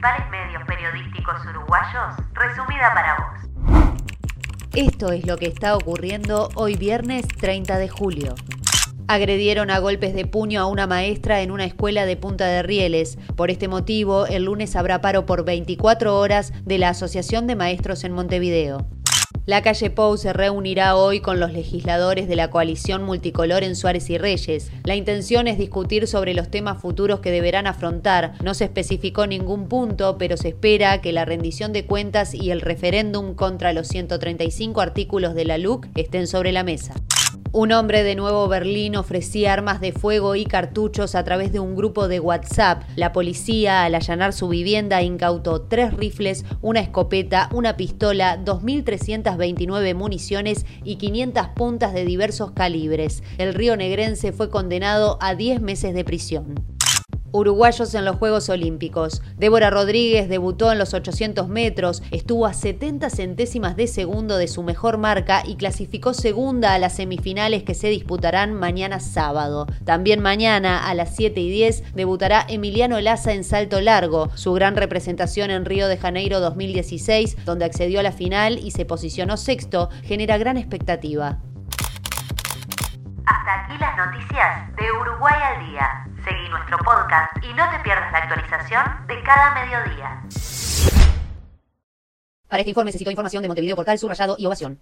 principales medios periodísticos uruguayos, resumida para vos. Esto es lo que está ocurriendo hoy viernes 30 de julio. Agredieron a golpes de puño a una maestra en una escuela de Punta de Rieles. Por este motivo, el lunes habrá paro por 24 horas de la Asociación de Maestros en Montevideo. La calle Pou se reunirá hoy con los legisladores de la coalición multicolor en Suárez y Reyes. La intención es discutir sobre los temas futuros que deberán afrontar. No se especificó ningún punto, pero se espera que la rendición de cuentas y el referéndum contra los 135 artículos de la LUC estén sobre la mesa. Un hombre de Nuevo Berlín ofrecía armas de fuego y cartuchos a través de un grupo de WhatsApp. La policía, al allanar su vivienda, incautó tres rifles, una escopeta, una pistola, 2.329 municiones y 500 puntas de diversos calibres. El río negrense fue condenado a 10 meses de prisión. Uruguayos en los Juegos Olímpicos. Débora Rodríguez debutó en los 800 metros, estuvo a 70 centésimas de segundo de su mejor marca y clasificó segunda a las semifinales que se disputarán mañana sábado. También mañana a las 7 y 10 debutará Emiliano Laza en salto largo, su gran representación en Río de Janeiro 2016, donde accedió a la final y se posicionó sexto, genera gran expectativa. Hasta aquí las noticias de Uruguay al día. Nuestro podcast y no te pierdas la actualización de cada mediodía. Para este informe necesito información de Montevideo Portal, Subrayado y Ovación.